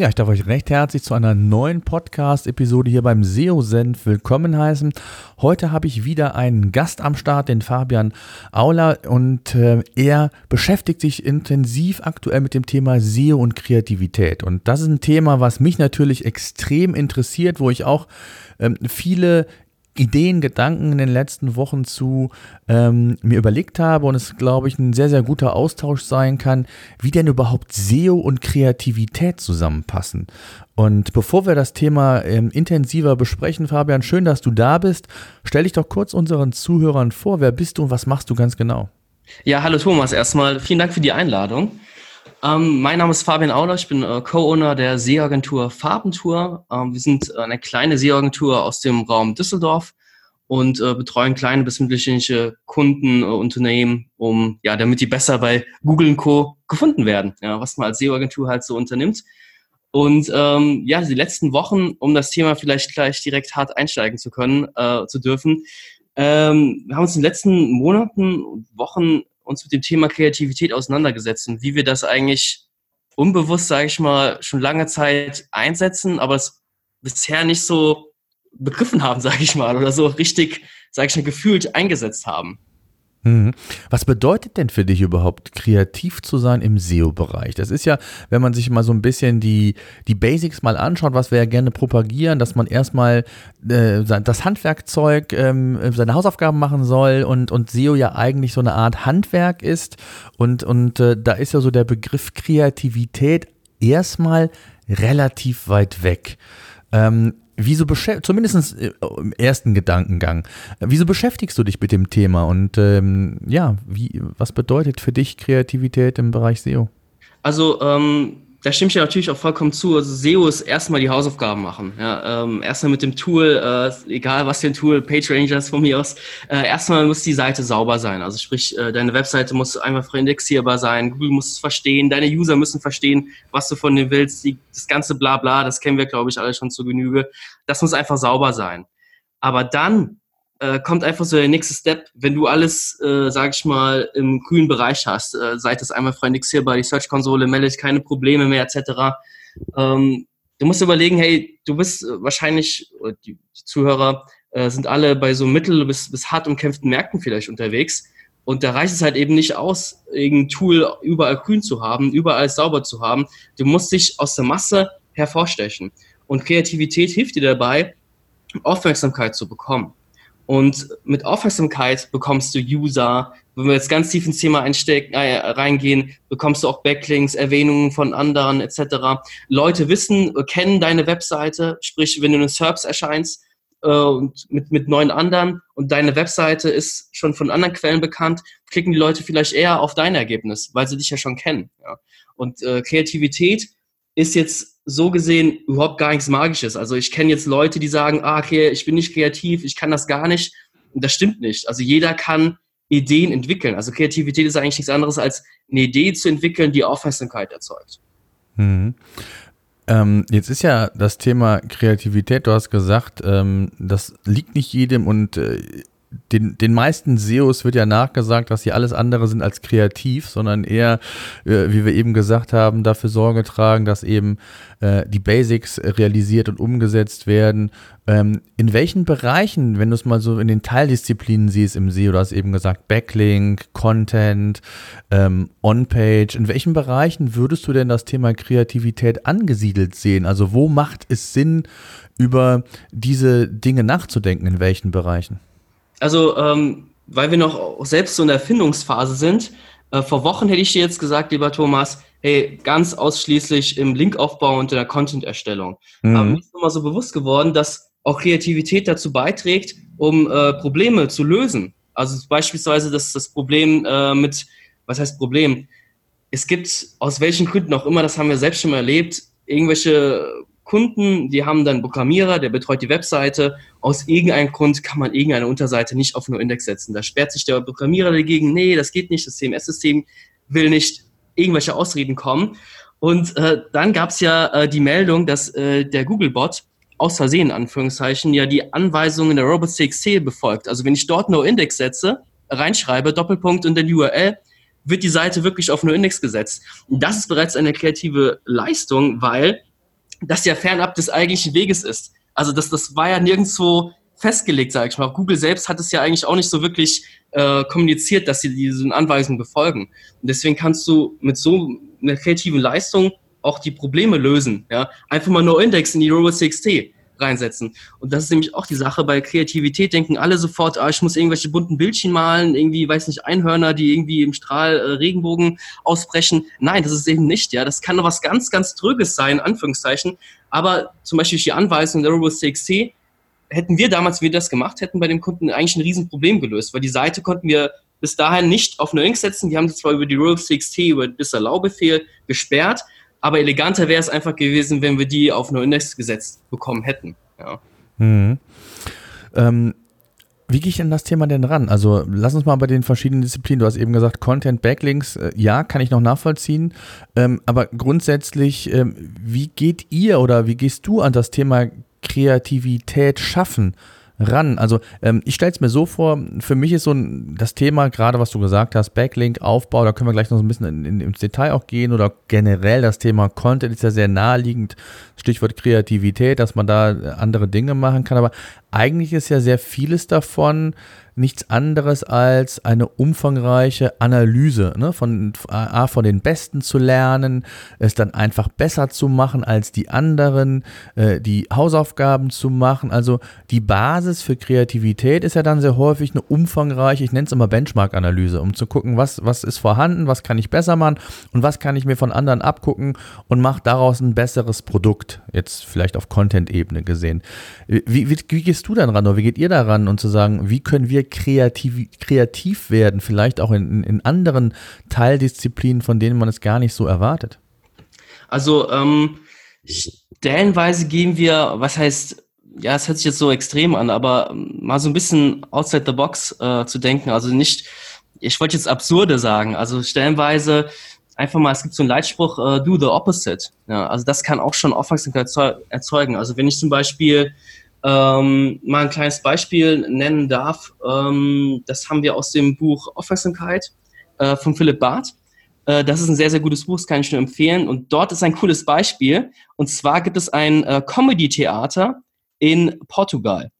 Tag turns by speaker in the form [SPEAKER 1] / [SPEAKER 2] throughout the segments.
[SPEAKER 1] Ja, ich darf euch recht herzlich zu einer neuen Podcast-Episode hier beim SEO-Senf willkommen heißen. Heute habe ich wieder einen Gast am Start, den Fabian Auler, und äh, er beschäftigt sich intensiv aktuell mit dem Thema SEO und Kreativität. Und das ist ein Thema, was mich natürlich extrem interessiert, wo ich auch ähm, viele Ideen, Gedanken in den letzten Wochen zu ähm, mir überlegt habe und es, glaube ich, ein sehr, sehr guter Austausch sein kann, wie denn überhaupt SEO und Kreativität zusammenpassen. Und bevor wir das Thema ähm, intensiver besprechen, Fabian, schön, dass du da bist. Stell dich doch kurz unseren Zuhörern vor. Wer bist du und was machst du ganz genau?
[SPEAKER 2] Ja, hallo Thomas. Erstmal vielen Dank für die Einladung. Ähm, mein Name ist Fabian Auler, ich bin äh, Co-Owner der Seeagentur Farbentour. Ähm, wir sind eine kleine Seeagentur aus dem Raum Düsseldorf und äh, betreuen kleine bis mittelständische Kunden, äh, Unternehmen, um, ja, damit die besser bei Google Co. gefunden werden, ja, was man als SEO-Agentur halt so unternimmt. Und ähm, ja, die letzten Wochen, um das Thema vielleicht gleich direkt hart einsteigen zu können, äh, zu dürfen, ähm, wir haben uns in den letzten Monaten und Wochen uns mit dem Thema Kreativität auseinandergesetzt und wie wir das eigentlich unbewusst, sage ich mal, schon lange Zeit einsetzen, aber es bisher nicht so begriffen haben, sage ich mal, oder so richtig, sage ich mal, gefühlt eingesetzt haben.
[SPEAKER 1] Mhm. Was bedeutet denn für dich überhaupt, kreativ zu sein im SEO-Bereich? Das ist ja, wenn man sich mal so ein bisschen die, die Basics mal anschaut, was wir ja gerne propagieren, dass man erstmal äh, das Handwerkzeug, ähm, seine Hausaufgaben machen soll und, und SEO ja eigentlich so eine Art Handwerk ist. Und, und äh, da ist ja so der Begriff Kreativität erstmal relativ weit weg. Ähm, Wieso zumindest äh, im ersten Gedankengang, wieso beschäftigst du dich mit dem Thema und ähm, ja, wie, was bedeutet für dich Kreativität im Bereich SEO?
[SPEAKER 2] Also ähm, da stimme ich ja natürlich auch vollkommen zu. Also SEO ist erstmal die Hausaufgaben machen. Ja, ähm, erstmal mit dem Tool, äh, egal was für ein Tool, PageRangers von mir aus, äh, erstmal muss die Seite sauber sein. Also sprich, äh, deine Webseite muss einfach indexierbar sein, Google muss es verstehen, deine User müssen verstehen, was du von denen willst, die, das ganze Blabla, das kennen wir, glaube ich, alle schon zu Genüge. Das muss einfach sauber sein. Aber dann äh, kommt einfach so der nächste Step, wenn du alles, äh, sag ich mal, im grünen Bereich hast, äh, seit es einmal indexierbar, die Search-Konsole meldet keine Probleme mehr, etc. Ähm, du musst überlegen, hey, du bist äh, wahrscheinlich, die, die Zuhörer äh, sind alle bei so mittel- bis, bis hart umkämpften Märkten vielleicht unterwegs. Und da reicht es halt eben nicht aus, irgendein Tool überall grün zu haben, überall sauber zu haben. Du musst dich aus der Masse hervorstechen. Und Kreativität hilft dir dabei, Aufmerksamkeit zu bekommen. Und mit Aufmerksamkeit bekommst du User. Wenn wir jetzt ganz tief ins Thema einstecken, äh, reingehen, bekommst du auch Backlinks, Erwähnungen von anderen etc. Leute wissen, kennen deine Webseite, sprich, wenn du in SERPs erscheinst äh, und mit, mit neuen anderen und deine Webseite ist schon von anderen Quellen bekannt, klicken die Leute vielleicht eher auf dein Ergebnis, weil sie dich ja schon kennen. Ja. Und äh, Kreativität ist jetzt so gesehen überhaupt gar nichts Magisches. Also ich kenne jetzt Leute, die sagen, ah, okay, ich bin nicht kreativ, ich kann das gar nicht. Und das stimmt nicht. Also jeder kann Ideen entwickeln. Also Kreativität ist eigentlich nichts anderes als eine Idee zu entwickeln, die Aufmerksamkeit erzeugt.
[SPEAKER 1] Mhm. Ähm, jetzt ist ja das Thema Kreativität, du hast gesagt, ähm, das liegt nicht jedem und äh, den, den meisten SEOs wird ja nachgesagt, dass sie alles andere sind als kreativ, sondern eher, äh, wie wir eben gesagt haben, dafür Sorge tragen, dass eben äh, die Basics realisiert und umgesetzt werden. Ähm, in welchen Bereichen, wenn du es mal so in den Teildisziplinen siehst im SEO, du hast eben gesagt, Backlink, Content, ähm, On-Page, in welchen Bereichen würdest du denn das Thema Kreativität angesiedelt sehen? Also wo macht es Sinn, über diese Dinge nachzudenken, in welchen Bereichen?
[SPEAKER 2] Also, ähm, weil wir noch selbst so in der Erfindungsphase sind, äh, vor Wochen hätte ich dir jetzt gesagt, lieber Thomas, hey, ganz ausschließlich im Linkaufbau und in der Content-Erstellung. Mhm. Aber mir ist nochmal so bewusst geworden, dass auch Kreativität dazu beiträgt, um äh, Probleme zu lösen. Also beispielsweise das, das Problem äh, mit, was heißt Problem? Es gibt aus welchen Gründen auch immer, das haben wir selbst schon mal erlebt, irgendwelche Kunden, die haben dann Programmierer, der betreut die Webseite. Aus irgendeinem Grund kann man irgendeine Unterseite nicht auf nur Index setzen. Da sperrt sich der Programmierer dagegen, nee, das geht nicht, das CMS-System will nicht irgendwelche Ausreden kommen. Und äh, dann gab es ja äh, die Meldung, dass äh, der Googlebot aus Versehen, in Anführungszeichen, ja die Anweisungen der robots.txt befolgt. Also wenn ich dort nur Index setze, reinschreibe, Doppelpunkt und dann URL, wird die Seite wirklich auf nur Index gesetzt. Das ist bereits eine kreative Leistung, weil das ja fernab des eigentlichen Weges ist. Also das, das war ja nirgendwo festgelegt, sage ich mal. Google selbst hat es ja eigentlich auch nicht so wirklich äh, kommuniziert, dass sie diese Anweisungen befolgen. Und deswegen kannst du mit so einer kreativen Leistung auch die Probleme lösen. Ja? Einfach mal No-Index in die Robo6T reinsetzen. Und das ist nämlich auch die Sache bei Kreativität, denken alle sofort, ah, ich muss irgendwelche bunten Bildchen malen, irgendwie, weiß nicht, Einhörner, die irgendwie im Strahl äh, Regenbogen ausbrechen. Nein, das ist eben nicht, ja. Das kann noch was ganz, ganz Trüges sein, Anführungszeichen. Aber zum Beispiel die Anweisung der Robo6T, hätten wir damals, wir das gemacht hätten, bei dem Kunden eigentlich ein Riesenproblem gelöst, weil die Seite konnten wir bis dahin nicht auf eine Link setzen. Die haben sie zwar über die Robo6T, über das Erlaubefehl gesperrt, aber eleganter wäre es einfach gewesen, wenn wir die auf nur Index gesetzt bekommen hätten. Ja.
[SPEAKER 1] Mhm. Ähm, wie gehe ich an das Thema denn ran? Also lass uns mal bei den verschiedenen Disziplinen, du hast eben gesagt, Content, Backlinks, äh, ja, kann ich noch nachvollziehen, ähm, aber grundsätzlich, ähm, wie geht ihr oder wie gehst du an das Thema Kreativität schaffen? Ran? Also ähm, ich stelle es mir so vor, für mich ist so ein, das Thema, gerade was du gesagt hast, Backlink, Aufbau, da können wir gleich noch so ein bisschen in, in, ins Detail auch gehen oder generell das Thema Content ist ja sehr naheliegend, Stichwort Kreativität, dass man da andere Dinge machen kann, aber eigentlich ist ja sehr vieles davon nichts anderes als eine umfangreiche Analyse ne, von, A, von den Besten zu lernen, es dann einfach besser zu machen als die anderen, äh, die Hausaufgaben zu machen. Also die Basis für Kreativität ist ja dann sehr häufig eine umfangreiche, ich nenne es immer Benchmark-Analyse, um zu gucken, was, was ist vorhanden, was kann ich besser machen und was kann ich mir von anderen abgucken und mache daraus ein besseres Produkt, jetzt vielleicht auf Content-Ebene gesehen. Wie, wie, wie gehst du dann ran oder wie geht ihr daran und zu sagen, wie können wir kreativ, kreativ werden, vielleicht auch in, in anderen Teildisziplinen, von denen man es gar nicht so erwartet?
[SPEAKER 2] Also ähm, stellenweise gehen wir, was heißt, ja, es hört sich jetzt so extrem an, aber mal so ein bisschen outside the box äh, zu denken. Also nicht, ich wollte jetzt absurde sagen, also stellenweise einfach mal, es gibt so einen Leitspruch, uh, do the opposite. Ja, also das kann auch schon Aufmerksamkeit erzeugen. Also wenn ich zum Beispiel ähm, mal ein kleines Beispiel nennen darf, ähm, das haben wir aus dem Buch Aufmerksamkeit äh, von Philipp Barth. Äh, das ist ein sehr, sehr gutes Buch, das kann ich nur empfehlen. Und dort ist ein cooles Beispiel. Und zwar gibt es ein äh, Comedy-Theater in Portugal.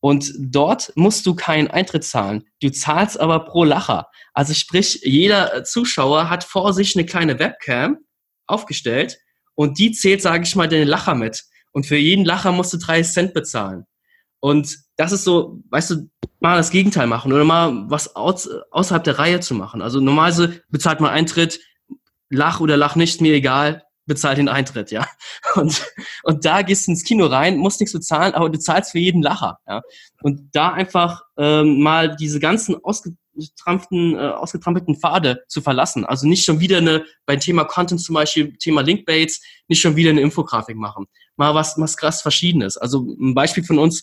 [SPEAKER 2] Und dort musst du keinen Eintritt zahlen. Du zahlst aber pro Lacher. Also sprich, jeder Zuschauer hat vor sich eine kleine Webcam aufgestellt und die zählt, sage ich mal, den Lacher mit. Und für jeden Lacher musst du drei Cent bezahlen. Und das ist so, weißt du, mal das Gegenteil machen oder mal was aus, außerhalb der Reihe zu machen. Also normalerweise bezahlt man Eintritt, lach oder lach nicht, mir egal, bezahlt den Eintritt, ja. Und, und da gehst du ins Kino rein, musst nichts bezahlen, aber du zahlst für jeden Lacher, ja. Und da einfach ähm, mal diese ganzen ausgetrampelten, äh, ausgetrampelten Pfade zu verlassen. Also nicht schon wieder eine, beim Thema Content zum Beispiel, Thema Linkbaits, nicht schon wieder eine Infografik machen mal was, was krass Verschiedenes. Also ein Beispiel von uns,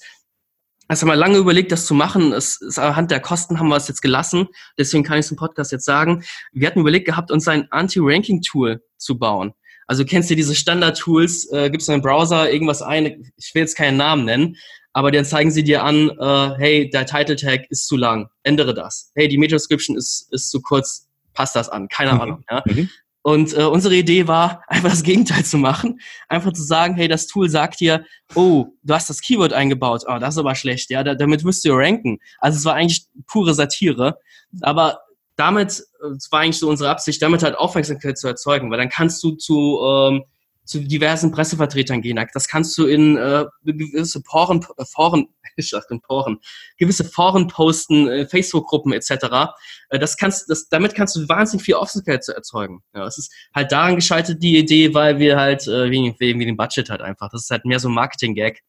[SPEAKER 2] also haben wir lange überlegt, das zu machen. Es ist anhand der Kosten haben wir es jetzt gelassen. Deswegen kann ich es im Podcast jetzt sagen. Wir hatten überlegt gehabt, uns ein Anti-Ranking-Tool zu bauen. Also kennst du diese Standard-Tools, äh, gibst du einen Browser irgendwas ein, ich will jetzt keinen Namen nennen, aber dann zeigen sie dir an, äh, hey, der Title-Tag ist zu lang, ändere das. Hey, die Meta-Description ist, ist zu kurz, passt das an, keine mhm. Ahnung. Ja? Mhm. Und äh, unsere Idee war, einfach das Gegenteil zu machen. Einfach zu sagen, hey, das Tool sagt dir, oh, du hast das Keyword eingebaut, oh, das ist aber schlecht, ja, da, damit wirst du ranken. Also es war eigentlich pure Satire. Aber damit, äh, es war eigentlich so unsere Absicht, damit halt Aufmerksamkeit zu erzeugen, weil dann kannst du zu ähm, zu diversen Pressevertretern gehen. Das kannst du in äh, gewisse Poren, äh, Foren, ich sag in Poren, gewisse Foren posten, äh, Facebook-Gruppen etc. Äh, das kannst, das, damit kannst du wahnsinnig viel Aufmerksamkeit erzeugen. Ja, es ist halt daran gescheitert, die Idee, weil wir halt äh, wegen, wegen dem Budget halt einfach. Das ist halt mehr so ein Marketing-Gag.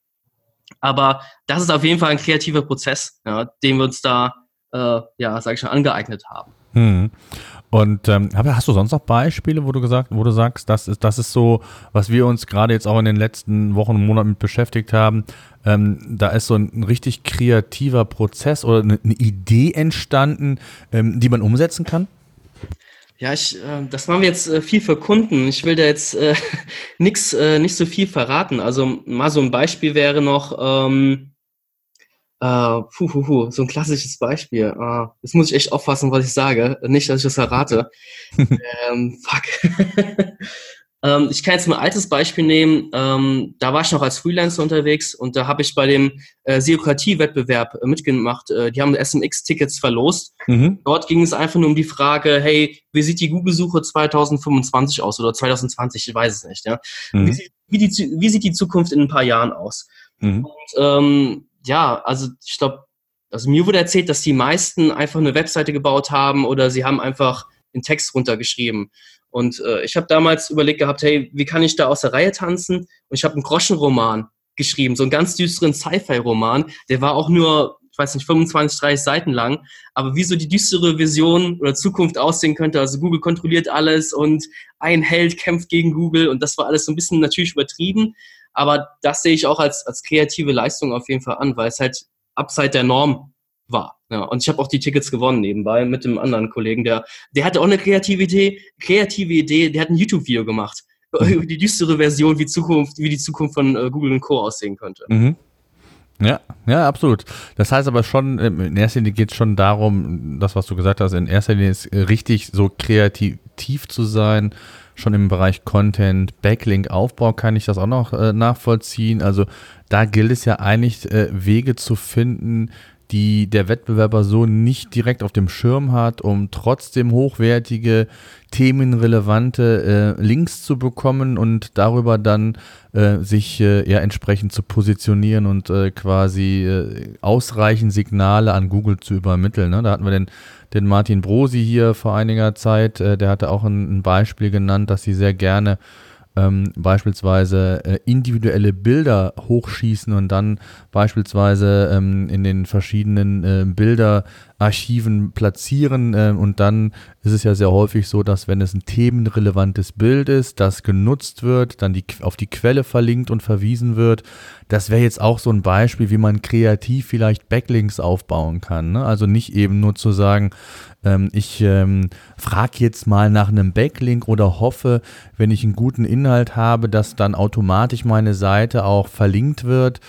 [SPEAKER 2] Aber das ist auf jeden Fall ein kreativer Prozess, ja, den wir uns da, äh, ja, sag ich schon, angeeignet haben.
[SPEAKER 1] Hm. Und ähm, hast du sonst noch Beispiele, wo du gesagt, wo du sagst, das ist, das ist so, was wir uns gerade jetzt auch in den letzten Wochen und Monaten mit beschäftigt haben. Ähm, da ist so ein, ein, richtig kreativer Prozess oder eine, eine Idee entstanden, ähm, die man umsetzen kann?
[SPEAKER 2] Ja, ich, äh, das machen wir jetzt äh, viel für Kunden. Ich will da jetzt äh, nix, äh, nicht so viel verraten. Also mal so ein Beispiel wäre noch, ähm, Uh, puh, puh, puh, so ein klassisches Beispiel. Uh, jetzt muss ich echt aufpassen, was ich sage. Nicht, dass ich das verrate. ähm, fuck. ähm, ich kann jetzt ein altes Beispiel nehmen. Ähm, da war ich noch als Freelancer unterwegs und da habe ich bei dem äh, Seokratie-Wettbewerb äh, mitgemacht. Äh, die haben SMX-Tickets verlost. Mhm. Dort ging es einfach nur um die Frage, hey, wie sieht die Google-Suche 2025 aus oder 2020? Ich weiß es nicht. Ja? Mhm. Wie, sieht, wie, die, wie, sieht die Zukunft in ein paar Jahren aus? Mhm. Und ähm, ja, also ich glaube, also mir wurde erzählt, dass die meisten einfach eine Webseite gebaut haben oder sie haben einfach den Text runtergeschrieben. Und äh, ich habe damals überlegt gehabt, hey, wie kann ich da aus der Reihe tanzen? Und ich habe einen Groschenroman geschrieben, so einen ganz düsteren Sci-Fi-Roman. Der war auch nur, ich weiß nicht, 25, 30 Seiten lang. Aber wie so die düstere Vision oder Zukunft aussehen könnte, also Google kontrolliert alles und ein Held kämpft gegen Google und das war alles so ein bisschen natürlich übertrieben. Aber das sehe ich auch als, als kreative Leistung auf jeden Fall an, weil es halt abseit der Norm war. Ja, und ich habe auch die Tickets gewonnen nebenbei mit dem anderen Kollegen, der, der hatte auch eine kreative Idee, kreative Idee, der hat ein YouTube-Video gemacht über die düstere Version, wie Zukunft, wie die Zukunft von äh, Google und Co. aussehen könnte. Mhm.
[SPEAKER 1] Ja, ja, absolut. Das heißt aber schon, ähm, in erster Linie geht es schon darum, das, was du gesagt hast, in erster Linie ist richtig so kreativ zu sein, schon im Bereich Content, Backlink-Aufbau kann ich das auch noch äh, nachvollziehen. Also da gilt es ja eigentlich, äh, Wege zu finden, die der Wettbewerber so nicht direkt auf dem Schirm hat, um trotzdem hochwertige, themenrelevante äh, Links zu bekommen und darüber dann äh, sich äh, ja entsprechend zu positionieren und äh, quasi äh, ausreichend Signale an Google zu übermitteln. Ne? Da hatten wir den, den Martin Brosi hier vor einiger Zeit, äh, der hatte auch ein, ein Beispiel genannt, dass sie sehr gerne ähm, beispielsweise äh, individuelle Bilder hochschießen und dann beispielsweise ähm, in den verschiedenen äh, Bilderarchiven platzieren. Äh, und dann ist es ja sehr häufig so, dass wenn es ein themenrelevantes Bild ist, das genutzt wird, dann die, auf die Quelle verlinkt und verwiesen wird. Das wäre jetzt auch so ein Beispiel, wie man kreativ vielleicht Backlinks aufbauen kann. Ne? Also nicht eben nur zu sagen, ähm, ich ähm, frage jetzt mal nach einem Backlink oder hoffe, wenn ich einen guten Inhalt habe, dass dann automatisch meine Seite auch verlinkt wird.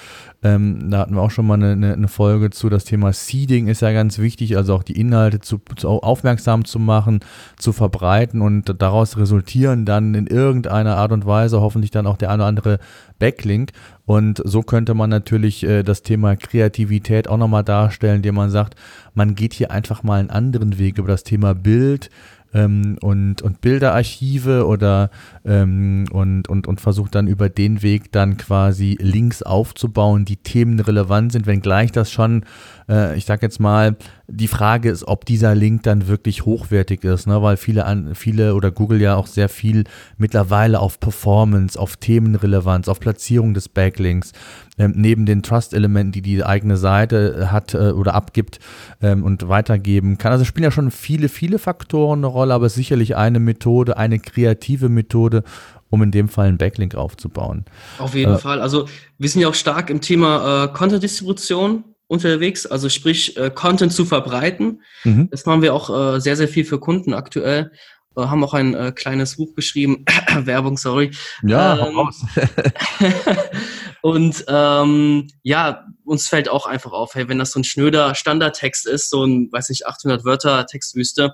[SPEAKER 1] Ähm, da hatten wir auch schon mal eine, eine, Folge zu. Das Thema Seeding ist ja ganz wichtig, also auch die Inhalte zu, zu aufmerksam zu machen, zu verbreiten und daraus resultieren dann in irgendeiner Art und Weise hoffentlich dann auch der eine oder andere Backlink. Und so könnte man natürlich äh, das Thema Kreativität auch nochmal darstellen, indem man sagt, man geht hier einfach mal einen anderen Weg über das Thema Bild, ähm, und, und Bilderarchive oder ähm, und, und, und versucht dann über den Weg dann quasi Links aufzubauen, die themenrelevant sind, wenngleich das schon, äh, ich sag jetzt mal, die Frage ist, ob dieser Link dann wirklich hochwertig ist, ne? weil viele, an, viele oder Google ja auch sehr viel mittlerweile auf Performance, auf Themenrelevanz, auf Platzierung des Backlinks, ähm, neben den Trust-Elementen, die die eigene Seite hat äh, oder abgibt ähm, und weitergeben kann. Also spielen ja schon viele, viele Faktoren eine Rolle, aber sicherlich eine Methode, eine kreative Methode, um in dem Fall einen Backlink aufzubauen.
[SPEAKER 2] Auf jeden äh, Fall. Also wir sind ja auch stark im Thema äh, Content-Distribution unterwegs, also sprich äh, Content zu verbreiten. Mhm. Das machen wir auch äh, sehr, sehr viel für Kunden aktuell. Äh, haben auch ein äh, kleines Buch geschrieben, Werbung, sorry.
[SPEAKER 1] Ja, ähm, raus.
[SPEAKER 2] und ähm, ja, uns fällt auch einfach auf, hey, wenn das so ein schnöder Standardtext ist, so ein, weiß nicht, 800 Wörter Textwüste,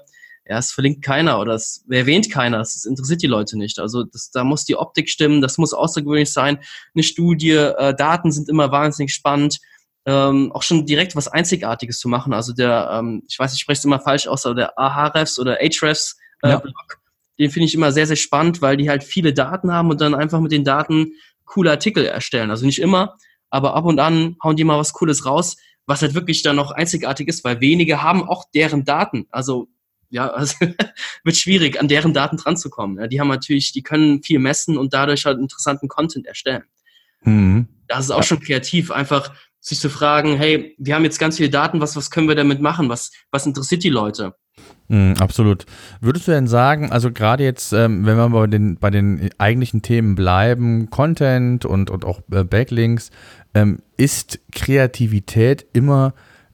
[SPEAKER 2] ja, es verlinkt keiner oder es erwähnt keiner, es interessiert die Leute nicht. Also das, da muss die Optik stimmen, das muss außergewöhnlich sein, eine Studie, äh, Daten sind immer wahnsinnig spannend ähm, auch schon direkt was Einzigartiges zu machen. Also der, ähm, ich weiß, ich spreche es immer falsch aus, aber der Ahrefs oder Ahrefs äh, ja. Blog, den finde ich immer sehr, sehr spannend, weil die halt viele Daten haben und dann einfach mit den Daten coole Artikel erstellen. Also nicht immer, aber ab und an hauen die mal was Cooles raus, was halt wirklich dann noch einzigartig ist, weil wenige haben auch deren Daten. Also ja, also wird schwierig, an deren Daten dran zu kommen. Ja, die haben natürlich, die können viel messen und dadurch halt interessanten Content erstellen. Mhm. Das ist auch schon kreativ, einfach sich zu fragen, hey, wir haben jetzt ganz viele Daten, was, was können wir damit machen? Was, was interessiert die Leute?
[SPEAKER 1] Mm, absolut. Würdest du denn sagen, also gerade jetzt, ähm, wenn wir bei den, bei den eigentlichen Themen bleiben, Content und, und auch äh, Backlinks, ähm, ist Kreativität immer,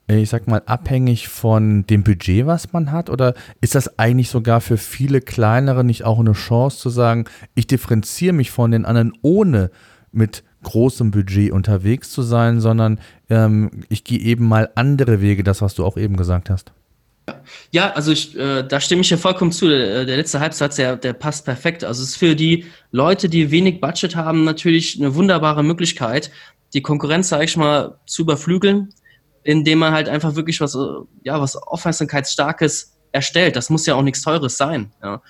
[SPEAKER 1] äh, ich sag mal, abhängig von dem Budget, was man hat? Oder ist das eigentlich sogar für viele kleinere nicht auch eine Chance zu sagen, ich differenziere mich von den anderen, ohne mit großem Budget unterwegs zu sein, sondern ähm, ich gehe eben mal andere Wege, das, was du auch eben gesagt hast?
[SPEAKER 2] Ja, also ich, äh, da stimme ich ja vollkommen zu. Der, der letzte Halbsatz, der, der passt perfekt. Also es ist für die Leute, die wenig Budget haben, natürlich eine wunderbare Möglichkeit, die Konkurrenz, sage ich mal, zu überflügeln, indem man halt einfach wirklich was, äh, ja, was Aufmerksamkeitsstarkes erstellt. Das muss ja auch nichts Teures sein. Ja.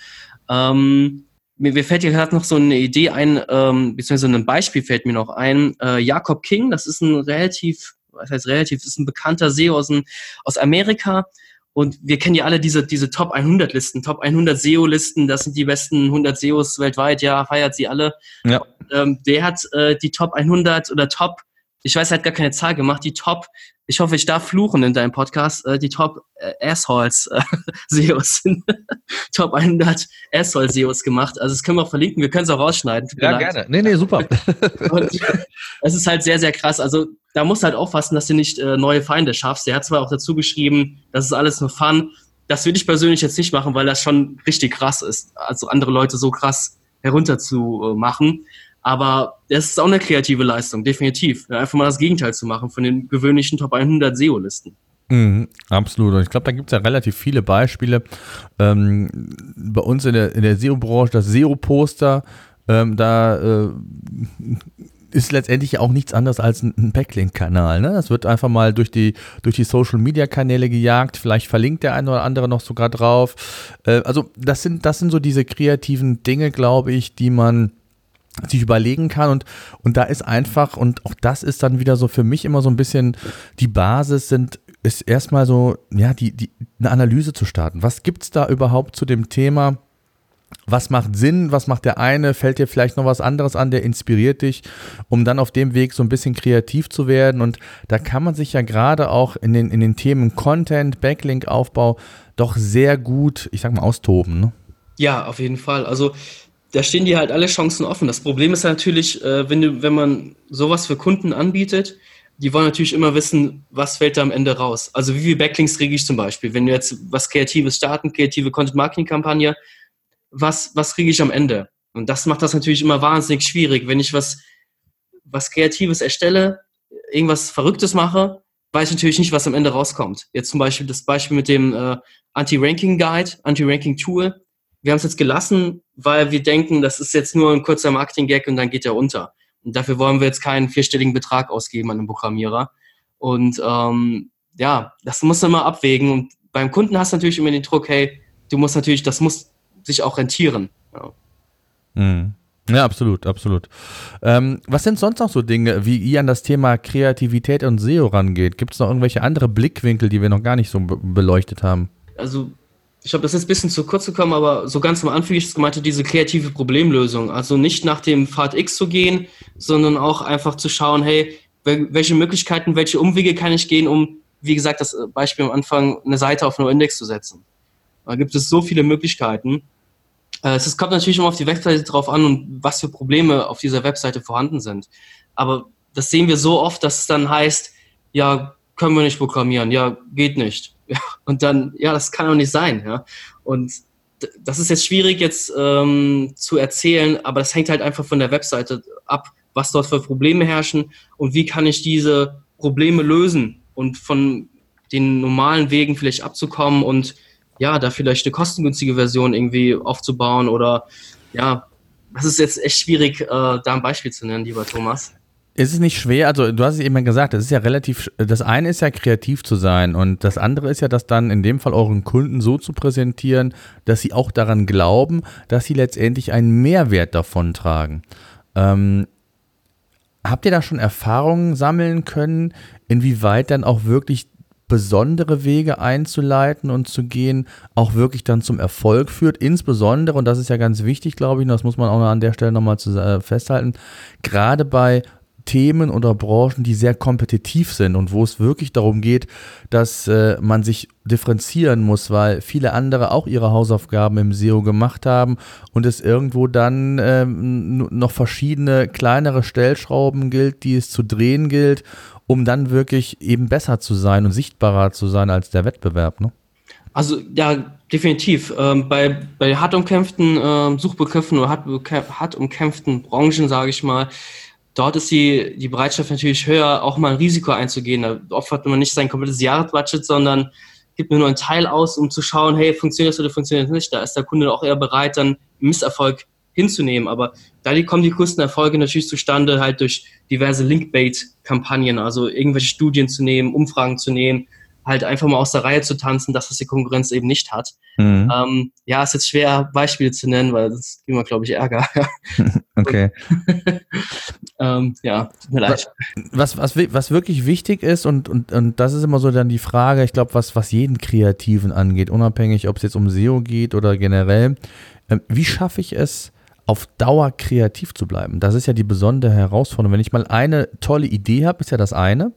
[SPEAKER 2] Ähm, mir, mir fällt hier gerade noch so eine Idee ein, ähm, beziehungsweise ein Beispiel fällt mir noch ein. Äh, Jakob King, das ist ein relativ, was heißt relativ, ist ein bekannter SEO aus, aus Amerika, und wir kennen ja alle diese, diese Top 100 Listen, Top 100 SEO-Listen, das sind die besten 100 SEOs weltweit, ja, feiert sie alle. Ja. Ähm, der hat äh, die Top 100 oder Top, ich weiß, er hat gar keine Zahl gemacht, die Top ich hoffe, ich darf fluchen in deinem Podcast, äh, die Top äh, Assholes äh, SEOs sind Top 100 Asshole SEOs gemacht. Also das können wir auch verlinken, wir können es auch rausschneiden.
[SPEAKER 1] Ja, gerne. Nee, nee, super.
[SPEAKER 2] Und es ist halt sehr, sehr krass. Also da musst du halt aufpassen, dass du nicht äh, neue Feinde schaffst. Der hat zwar auch dazu geschrieben, das ist alles nur Fun. Das würde ich persönlich jetzt nicht machen, weil das schon richtig krass ist. Also andere Leute so krass herunter zu machen. Aber das ist auch eine kreative Leistung, definitiv. Einfach mal das Gegenteil zu machen von den gewöhnlichen Top 100 SEO-Listen.
[SPEAKER 1] Mhm, absolut. Und ich glaube, da gibt es ja relativ viele Beispiele. Ähm, bei uns in der, in der SEO-Branche, das SEO-Poster, ähm, da äh, ist letztendlich auch nichts anderes als ein Backlink-Kanal. Ne? Das wird einfach mal durch die, durch die Social-Media-Kanäle gejagt. Vielleicht verlinkt der eine oder andere noch sogar drauf. Äh, also das sind, das sind so diese kreativen Dinge, glaube ich, die man sich überlegen kann und, und da ist einfach, und auch das ist dann wieder so für mich immer so ein bisschen die Basis sind, ist erstmal so, ja, die, die, eine Analyse zu starten. Was gibt es da überhaupt zu dem Thema? Was macht Sinn? Was macht der eine? Fällt dir vielleicht noch was anderes an, der inspiriert dich, um dann auf dem Weg so ein bisschen kreativ zu werden? Und da kann man sich ja gerade auch in den, in den Themen Content, Backlink-Aufbau doch sehr gut, ich sag mal, austoben. Ne?
[SPEAKER 2] Ja, auf jeden Fall. Also da stehen dir halt alle Chancen offen. Das Problem ist natürlich, äh, wenn, du, wenn man sowas für Kunden anbietet, die wollen natürlich immer wissen, was fällt da am Ende raus. Also wie viele Backlinks kriege ich zum Beispiel? Wenn du jetzt was Kreatives starten, kreative Content-Marketing-Kampagne, was, was kriege ich am Ende? Und das macht das natürlich immer wahnsinnig schwierig. Wenn ich was, was Kreatives erstelle, irgendwas Verrücktes mache, weiß ich natürlich nicht, was am Ende rauskommt. Jetzt zum Beispiel das Beispiel mit dem äh, Anti-Ranking-Guide, Anti-Ranking-Tool wir haben es jetzt gelassen, weil wir denken, das ist jetzt nur ein kurzer Marketing-Gag und dann geht er unter. Und dafür wollen wir jetzt keinen vierstelligen Betrag ausgeben an den Programmierer. Und ähm, ja, das muss man mal abwägen. Und beim Kunden hast du natürlich immer den Druck, hey, du musst natürlich, das muss sich auch rentieren. Ja.
[SPEAKER 1] Mhm. Ja, absolut, absolut. Ähm, was sind sonst noch so Dinge, wie ihr an das Thema Kreativität und SEO rangeht? Gibt es noch irgendwelche andere Blickwinkel, die wir noch gar nicht so beleuchtet haben?
[SPEAKER 2] Also ich glaube, das ist ein bisschen zu kurz gekommen, aber so ganz am Anfang, ich habe, diese kreative Problemlösung. Also nicht nach dem Pfad X zu gehen, sondern auch einfach zu schauen, hey, welche Möglichkeiten, welche Umwege kann ich gehen, um, wie gesagt, das Beispiel am Anfang, eine Seite auf No-Index zu setzen. Da gibt es so viele Möglichkeiten. Äh, es kommt natürlich immer auf die Webseite drauf an und was für Probleme auf dieser Webseite vorhanden sind. Aber das sehen wir so oft, dass es dann heißt, ja, können wir nicht programmieren, ja, geht nicht. Und dann, ja, das kann doch nicht sein. Ja. Und das ist jetzt schwierig jetzt ähm, zu erzählen, aber das hängt halt einfach von der Webseite ab, was dort für Probleme herrschen und wie kann ich diese Probleme lösen und von den normalen Wegen vielleicht abzukommen und ja, da vielleicht eine kostengünstige Version irgendwie aufzubauen oder ja, das ist jetzt echt schwierig, äh, da ein Beispiel zu nennen, lieber Thomas.
[SPEAKER 1] Ist es nicht schwer, also du hast es eben gesagt, das ist ja relativ, das eine ist ja kreativ zu sein und das andere ist ja, das dann in dem Fall euren Kunden so zu präsentieren, dass sie auch daran glauben, dass sie letztendlich einen Mehrwert davon tragen. Ähm, habt ihr da schon Erfahrungen sammeln können, inwieweit dann auch wirklich besondere Wege einzuleiten und zu gehen, auch wirklich dann zum Erfolg führt. Insbesondere, und das ist ja ganz wichtig, glaube ich, und das muss man auch an der Stelle nochmal festhalten, gerade bei Themen oder Branchen, die sehr kompetitiv sind und wo es wirklich darum geht, dass äh, man sich differenzieren muss, weil viele andere auch ihre Hausaufgaben im SEO gemacht haben und es irgendwo dann ähm, noch verschiedene kleinere Stellschrauben gilt, die es zu drehen gilt, um dann wirklich eben besser zu sein und sichtbarer zu sein als der Wettbewerb. Ne?
[SPEAKER 2] Also ja, definitiv. Ähm, bei, bei hart umkämpften äh, Suchbegriffen oder hart, hart umkämpften Branchen, sage ich mal, dort ist die, die Bereitschaft natürlich höher, auch mal ein Risiko einzugehen. Da opfert man nicht sein komplettes Jahresbudget, sondern gibt nur einen Teil aus, um zu schauen, hey, funktioniert das oder funktioniert das nicht. Da ist der Kunde auch eher bereit, dann Misserfolg hinzunehmen. Aber da kommen die größten Erfolge natürlich zustande, halt durch diverse Linkbait-Kampagnen, also irgendwelche Studien zu nehmen, Umfragen zu nehmen, halt einfach mal aus der Reihe zu tanzen, dass das die Konkurrenz eben nicht hat. Mhm. Ähm, ja, ist jetzt schwer, Beispiele zu nennen, weil das mir, glaube ich, Ärger.
[SPEAKER 1] okay.
[SPEAKER 2] ähm, ja, tut mir leid.
[SPEAKER 1] Was, was, was wirklich wichtig ist, und, und, und das ist immer so dann die Frage, ich glaube, was, was jeden Kreativen angeht, unabhängig, ob es jetzt um SEO geht oder generell, äh, wie schaffe ich es, auf Dauer kreativ zu bleiben. Das ist ja die besondere Herausforderung. Wenn ich mal eine tolle Idee habe, ist ja das eine.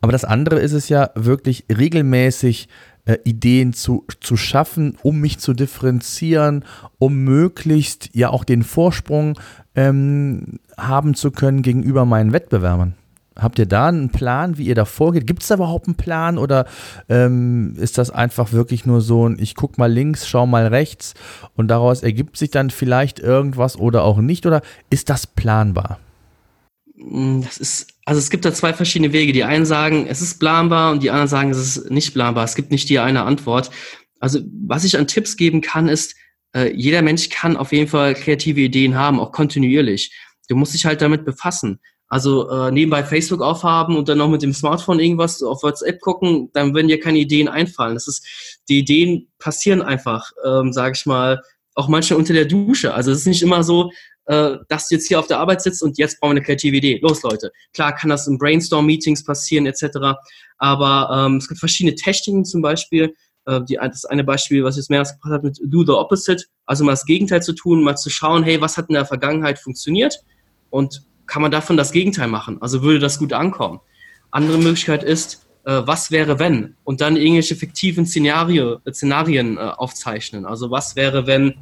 [SPEAKER 1] Aber das andere ist es ja wirklich regelmäßig äh, Ideen zu, zu schaffen, um mich zu differenzieren, um möglichst ja auch den Vorsprung ähm, haben zu können gegenüber meinen Wettbewerbern. Habt ihr da einen Plan, wie ihr da vorgeht? Gibt es da überhaupt einen Plan oder ähm, ist das einfach wirklich nur so ein, ich gucke mal links, schau mal rechts und daraus ergibt sich dann vielleicht irgendwas oder auch nicht? Oder ist das planbar?
[SPEAKER 2] Hm, das ist, also es gibt da zwei verschiedene Wege. Die einen sagen, es ist planbar und die anderen sagen, es ist nicht planbar. Es gibt nicht die eine Antwort. Also was ich an Tipps geben kann, ist, äh, jeder Mensch kann auf jeden Fall kreative Ideen haben, auch kontinuierlich. Du musst dich halt damit befassen. Also äh, nebenbei Facebook aufhaben und dann noch mit dem Smartphone irgendwas auf WhatsApp gucken, dann werden dir keine Ideen einfallen. Das ist, die Ideen passieren einfach, ähm, sage ich mal, auch manchmal unter der Dusche. Also es ist nicht immer so, äh, dass du jetzt hier auf der Arbeit sitzt und jetzt brauchen wir eine kreative Idee. Los, Leute. Klar kann das in Brainstorm-Meetings passieren, etc. Aber ähm, es gibt verschiedene Techniken zum Beispiel. Äh, die, das eine Beispiel, was jetzt mehrmals gebracht hat, mit Do the Opposite, also mal das Gegenteil zu tun, mal zu schauen, hey, was hat in der Vergangenheit funktioniert und kann man davon das Gegenteil machen? Also würde das gut ankommen? Andere Möglichkeit ist, äh, was wäre wenn? Und dann irgendwelche fiktiven Szenario, Szenarien äh, aufzeichnen. Also was wäre, wenn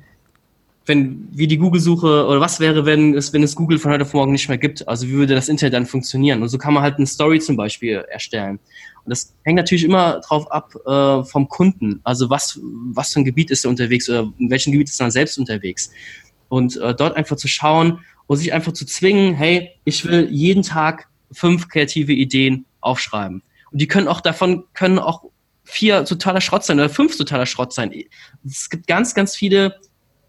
[SPEAKER 2] wenn, wie die Google-Suche oder was wäre, wenn es, wenn es Google von heute auf morgen nicht mehr gibt? Also wie würde das Internet dann funktionieren? Und so kann man halt eine Story zum Beispiel erstellen. Und das hängt natürlich immer drauf ab äh, vom Kunden. Also was, was für ein Gebiet ist er unterwegs oder in welchem Gebiet ist er selbst unterwegs? Und äh, dort einfach zu schauen und sich einfach zu zwingen, hey, ich will jeden Tag fünf kreative Ideen aufschreiben. Und die können auch davon, können auch vier totaler Schrott sein oder fünf totaler Schrott sein. Es gibt ganz, ganz viele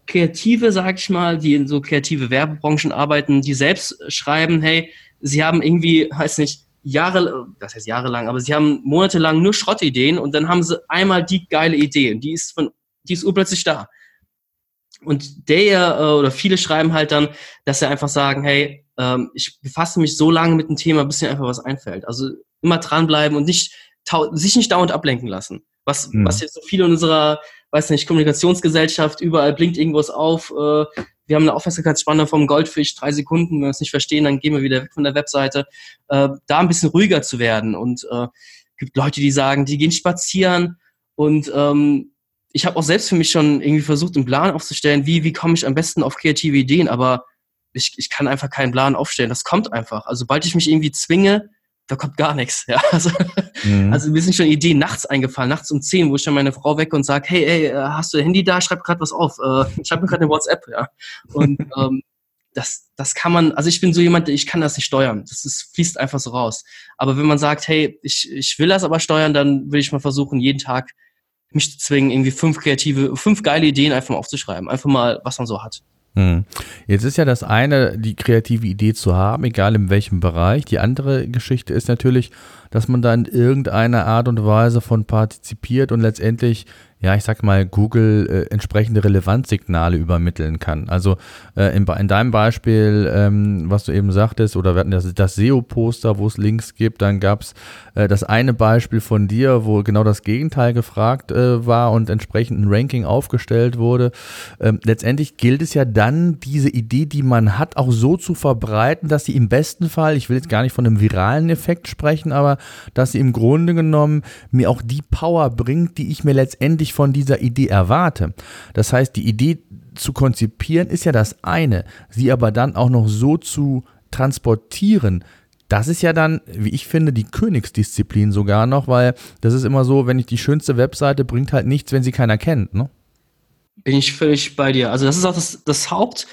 [SPEAKER 2] Kreative, sag ich mal, die in so kreative Werbebranchen arbeiten, die selbst schreiben, hey, sie haben irgendwie, heißt nicht, Jahre, das heißt jahrelang, aber sie haben monatelang nur Schrottideen und dann haben sie einmal die geile Idee und die ist von, die ist urplötzlich da. Und der äh, oder viele schreiben halt dann, dass sie einfach sagen, hey, ähm, ich befasse mich so lange mit dem Thema, bis mir einfach was einfällt. Also immer dranbleiben und nicht sich nicht dauernd ablenken lassen. Was, mhm. was jetzt so viele in unserer weiß nicht, Kommunikationsgesellschaft, überall blinkt irgendwas auf. Äh, wir haben eine Aufmerksamkeitsspanne vom Goldfisch, drei Sekunden, wenn wir es nicht verstehen, dann gehen wir wieder weg von der Webseite. Äh, da ein bisschen ruhiger zu werden. Und äh, gibt Leute, die sagen, die gehen spazieren und ähm, ich habe auch selbst für mich schon irgendwie versucht, einen Plan aufzustellen, wie, wie komme ich am besten auf kreative Ideen, aber ich, ich kann einfach keinen Plan aufstellen. Das kommt einfach. Also sobald ich mich irgendwie zwinge, da kommt gar nichts. Ja? Also, mhm. also mir sind schon Ideen nachts eingefallen, nachts um 10, wo ich dann meine Frau weg und sage, hey, ey, äh, hast du ein Handy da? Schreib gerade was auf. Äh, schreib mir gerade eine WhatsApp. Ja? Und ähm, das, das kann man, also ich bin so jemand, ich kann das nicht steuern. Das ist, fließt einfach so raus. Aber wenn man sagt, hey, ich, ich will das aber steuern, dann will ich mal versuchen, jeden Tag mich zu zwingen, irgendwie fünf kreative, fünf geile Ideen einfach mal aufzuschreiben. Einfach mal, was man so hat.
[SPEAKER 1] Hm. Jetzt ist ja das eine, die kreative Idee zu haben, egal in welchem Bereich. Die andere Geschichte ist natürlich, dass man da in irgendeiner Art und Weise von partizipiert und letztendlich ja, ich sag mal, Google äh, entsprechende Relevanzsignale übermitteln kann. Also äh, in, in, deinem Beispiel, ähm, was du eben sagtest, oder wir hatten das, das SEO-Poster, wo es Links gibt, dann gab es äh, das eine Beispiel von dir, wo genau das Gegenteil gefragt äh, war und entsprechend ein Ranking aufgestellt wurde. Ähm, letztendlich gilt es ja dann, diese Idee, die man hat, auch so zu verbreiten, dass sie im besten Fall, ich will jetzt gar nicht von einem viralen Effekt sprechen, aber dass sie im Grunde genommen mir auch die Power bringt, die ich mir letztendlich ich von dieser Idee erwarte. Das heißt, die Idee zu konzipieren ist ja das eine, sie aber dann auch noch so zu transportieren, das ist ja dann, wie ich finde, die Königsdisziplin sogar noch, weil das ist immer so, wenn ich die schönste Webseite bringt halt nichts, wenn sie keiner kennt, ne?
[SPEAKER 2] Bin ich völlig bei dir. Also das ist auch das, das Haupt,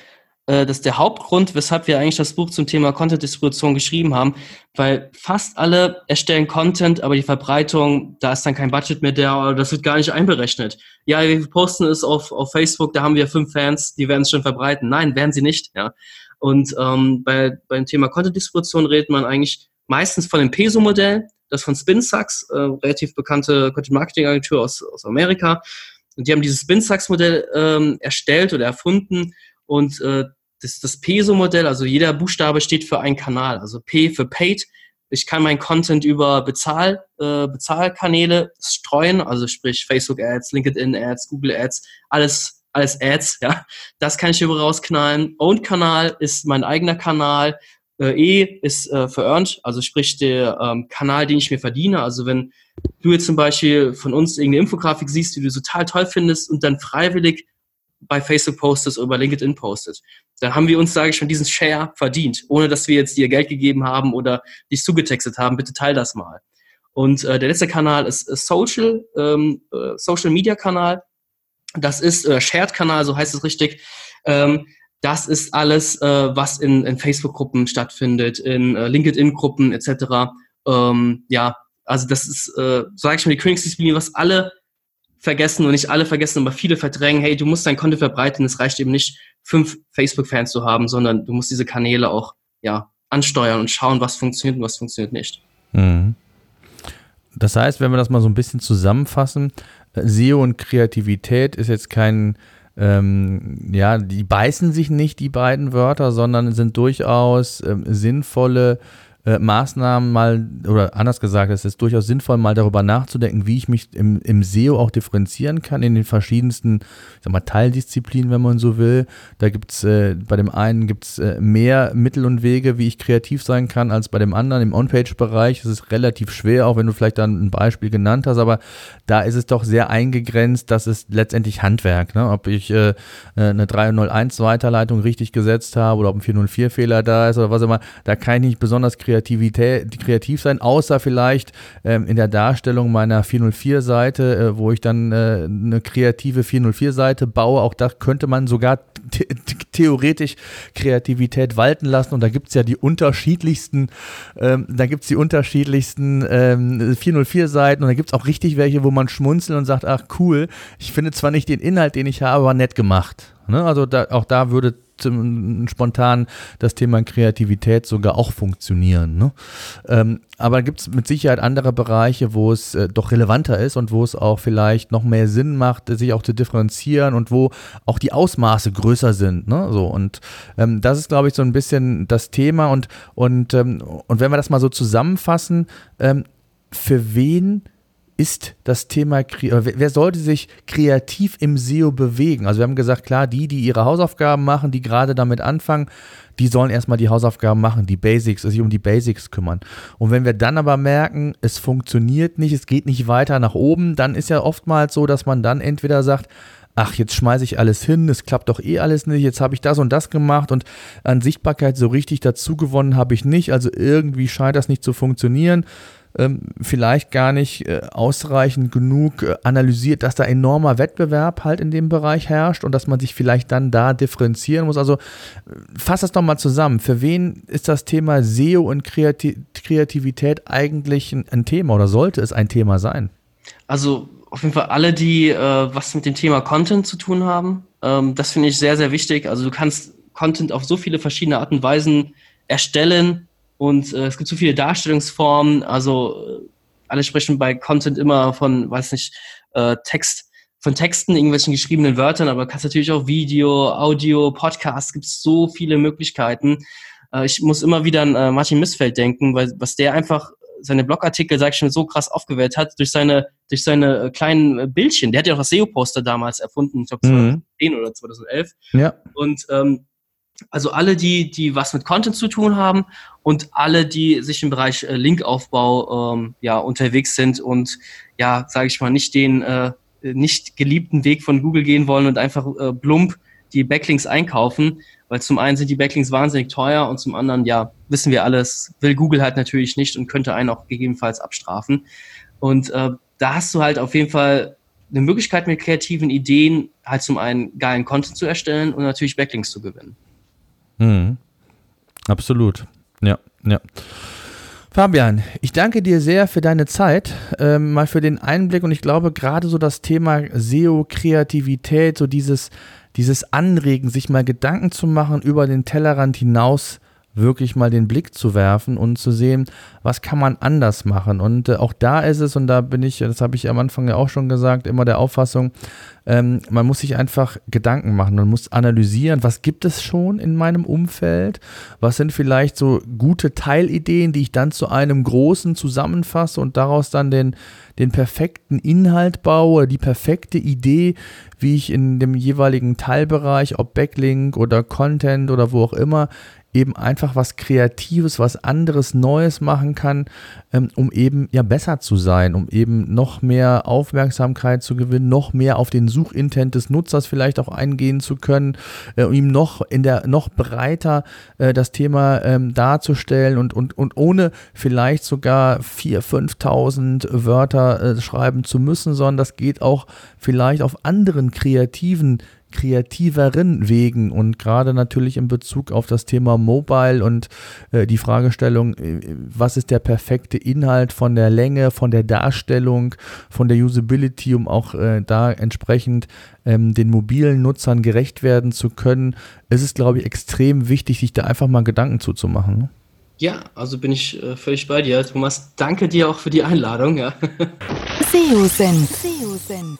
[SPEAKER 2] das ist der Hauptgrund, weshalb wir eigentlich das Buch zum Thema Content-Distribution geschrieben haben, weil fast alle erstellen Content, aber die Verbreitung, da ist dann kein Budget mehr da, das wird gar nicht einberechnet. Ja, wir posten es auf, auf Facebook, da haben wir fünf Fans, die werden es schon verbreiten. Nein, werden sie nicht, ja. Und ähm, bei, beim Thema Content-Distribution redet man eigentlich meistens von dem PESO-Modell, das von SpinSucks, äh, relativ bekannte Content-Marketing-Agentur aus, aus Amerika. Und die haben dieses SpinSucks-Modell ähm, erstellt oder erfunden und äh, das, das PESO-Modell, also jeder Buchstabe steht für einen Kanal. Also P für Paid. Ich kann mein Content über Bezahl, äh, Bezahlkanäle streuen, also sprich Facebook Ads, LinkedIn Ads, Google Ads, alles, alles Ads, ja. Das kann ich über rausknallen. Owned-Kanal ist mein eigener Kanal. Äh, e ist äh, für Earned, also sprich der ähm, Kanal, den ich mir verdiene. Also wenn du jetzt zum Beispiel von uns irgendeine Infografik siehst, die du total toll findest und dann freiwillig bei Facebook postest oder bei LinkedIn postest. Dann haben wir uns, sage ich schon, diesen Share verdient, ohne dass wir jetzt dir Geld gegeben haben oder dich zugetextet haben. Bitte teil das mal. Und äh, der letzte Kanal ist äh, Social, ähm, äh, Social Media Kanal. Das ist äh, Shared Kanal, so heißt es richtig. Ähm, das ist alles, äh, was in, in Facebook-Gruppen stattfindet, in äh, LinkedIn-Gruppen etc. Ähm, ja, also das ist, äh, sage ich mal, die Königsdisziplin, was alle vergessen und nicht alle vergessen, aber viele verdrängen, hey, du musst dein Content verbreiten, es reicht eben nicht, fünf Facebook-Fans zu haben, sondern du musst diese Kanäle auch ja, ansteuern und schauen, was funktioniert und was funktioniert nicht. Mhm.
[SPEAKER 1] Das heißt, wenn wir das mal so ein bisschen zusammenfassen, äh, SEO und Kreativität ist jetzt kein, ähm, ja, die beißen sich nicht, die beiden Wörter, sondern sind durchaus ähm, sinnvolle äh, Maßnahmen mal, oder anders gesagt, es ist durchaus sinnvoll, mal darüber nachzudenken, wie ich mich im, im SEO auch differenzieren kann in den verschiedensten, sag mal, Teildisziplinen, wenn man so will. Da gibt es, äh, bei dem einen gibt äh, mehr Mittel und Wege, wie ich kreativ sein kann, als bei dem anderen. Im On-Page-Bereich ist es relativ schwer, auch wenn du vielleicht dann ein Beispiel genannt hast, aber da ist es doch sehr eingegrenzt, dass es letztendlich Handwerk, ne? ob ich äh, eine 301 Weiterleitung richtig gesetzt habe oder ob ein 404-Fehler da ist oder was immer, da kann ich nicht besonders kreativ Kreativität, kreativ sein, außer vielleicht ähm, in der Darstellung meiner 404-Seite, äh, wo ich dann äh, eine kreative 404-Seite baue. Auch da könnte man sogar theoretisch Kreativität walten lassen. Und da gibt es ja die unterschiedlichsten, ähm, da gibt es die unterschiedlichsten ähm, 404-Seiten und da gibt es auch richtig welche, wo man schmunzelt und sagt, ach cool, ich finde zwar nicht den Inhalt, den ich habe, aber nett gemacht. Ne? Also da, auch da würde spontan das Thema Kreativität sogar auch funktionieren. Ne? Ähm, aber gibt es mit Sicherheit andere Bereiche, wo es äh, doch relevanter ist und wo es auch vielleicht noch mehr Sinn macht, sich auch zu differenzieren und wo auch die Ausmaße größer sind. Ne? So, und ähm, das ist, glaube ich, so ein bisschen das Thema. Und, und, ähm, und wenn wir das mal so zusammenfassen, ähm, für wen ist das Thema, wer sollte sich kreativ im SEO bewegen? Also wir haben gesagt, klar, die, die ihre Hausaufgaben machen, die gerade damit anfangen, die sollen erstmal die Hausaufgaben machen, die Basics, sich um die Basics kümmern. Und wenn wir dann aber merken, es funktioniert nicht, es geht nicht weiter nach oben, dann ist ja oftmals so, dass man dann entweder sagt, ach, jetzt schmeiße ich alles hin, es klappt doch eh alles nicht, jetzt habe ich das und das gemacht und an Sichtbarkeit so richtig dazu gewonnen habe ich nicht, also irgendwie scheint das nicht zu funktionieren ähm, vielleicht gar nicht äh, ausreichend genug äh, analysiert, dass da enormer Wettbewerb halt in dem Bereich herrscht und dass man sich vielleicht dann da differenzieren muss. Also äh, fass das doch mal zusammen. Für wen ist das Thema SEO und Kreativ Kreativität eigentlich ein, ein, Thema oder sollte es ein Thema sein?
[SPEAKER 2] Also auf jeden Fall alle, die äh, was mit dem Thema Content zu tun haben. Ähm, das finde ich sehr, sehr wichtig. Also du kannst Content auf so viele verschiedene Arten und Weisen erstellen und äh, es gibt so viele Darstellungsformen, also äh, alle sprechen bei Content immer von, weiß nicht, äh, Text, von Texten, irgendwelchen geschriebenen Wörtern, aber kannst natürlich auch Video, Audio, Podcast, gibt es so viele Möglichkeiten. Äh, ich muss immer wieder an äh, Martin Missfeld denken, weil was der einfach seine Blogartikel, sag ich schon, so krass aufgewählt hat durch seine, durch seine äh, kleinen äh, Bildchen. Der hat ja auch das SEO-Poster damals erfunden, ich glaube 2010 mhm. oder 2011.
[SPEAKER 1] Ja.
[SPEAKER 2] Und ähm, also alle, die, die was mit Content zu tun haben und alle, die sich im Bereich äh, Linkaufbau ähm, ja, unterwegs sind und ja, sage ich mal, nicht den äh, nicht geliebten Weg von Google gehen wollen und einfach äh, plump die Backlinks einkaufen, weil zum einen sind die Backlinks wahnsinnig teuer und zum anderen, ja, wissen wir alles, will Google halt natürlich nicht und könnte einen auch gegebenenfalls abstrafen. Und äh, da hast du halt auf jeden Fall eine Möglichkeit mit kreativen Ideen halt zum einen geilen Content zu erstellen und natürlich Backlinks zu gewinnen.
[SPEAKER 1] Mhm. Absolut. Ja, ja. Fabian, ich danke dir sehr für deine Zeit, ähm, mal für den Einblick und ich glaube gerade so das Thema SEO, Kreativität, so dieses, dieses Anregen, sich mal Gedanken zu machen über den Tellerrand hinaus wirklich mal den Blick zu werfen und zu sehen, was kann man anders machen. Und äh, auch da ist es, und da bin ich, das habe ich am Anfang ja auch schon gesagt, immer der Auffassung, ähm, man muss sich einfach Gedanken machen, man muss analysieren, was gibt es schon in meinem Umfeld, was sind vielleicht so gute Teilideen, die ich dann zu einem großen zusammenfasse und daraus dann den, den perfekten Inhalt baue, die perfekte Idee, wie ich in dem jeweiligen Teilbereich, ob Backlink oder Content oder wo auch immer, eben einfach was Kreatives, was anderes, Neues machen kann, ähm, um eben ja besser zu sein, um eben noch mehr Aufmerksamkeit zu gewinnen, noch mehr auf den Suchintent des Nutzers vielleicht auch eingehen zu können, äh, um ihm noch in der noch breiter äh, das Thema ähm, darzustellen und, und, und ohne vielleicht sogar 4.000, 5.000 Wörter äh, schreiben zu müssen, sondern das geht auch vielleicht auf anderen kreativen kreativeren Wegen und gerade natürlich in Bezug auf das Thema Mobile und äh, die Fragestellung, äh, was ist der perfekte Inhalt von der Länge, von der Darstellung, von der Usability, um auch äh, da entsprechend ähm, den mobilen Nutzern gerecht werden zu können, ist es, glaube ich, extrem wichtig, sich da einfach mal Gedanken zuzumachen. Ne?
[SPEAKER 2] Ja, also bin ich äh, völlig bei dir, Thomas. Danke dir auch für die Einladung. Ja.
[SPEAKER 3] SEO-Senf. SEO-Senf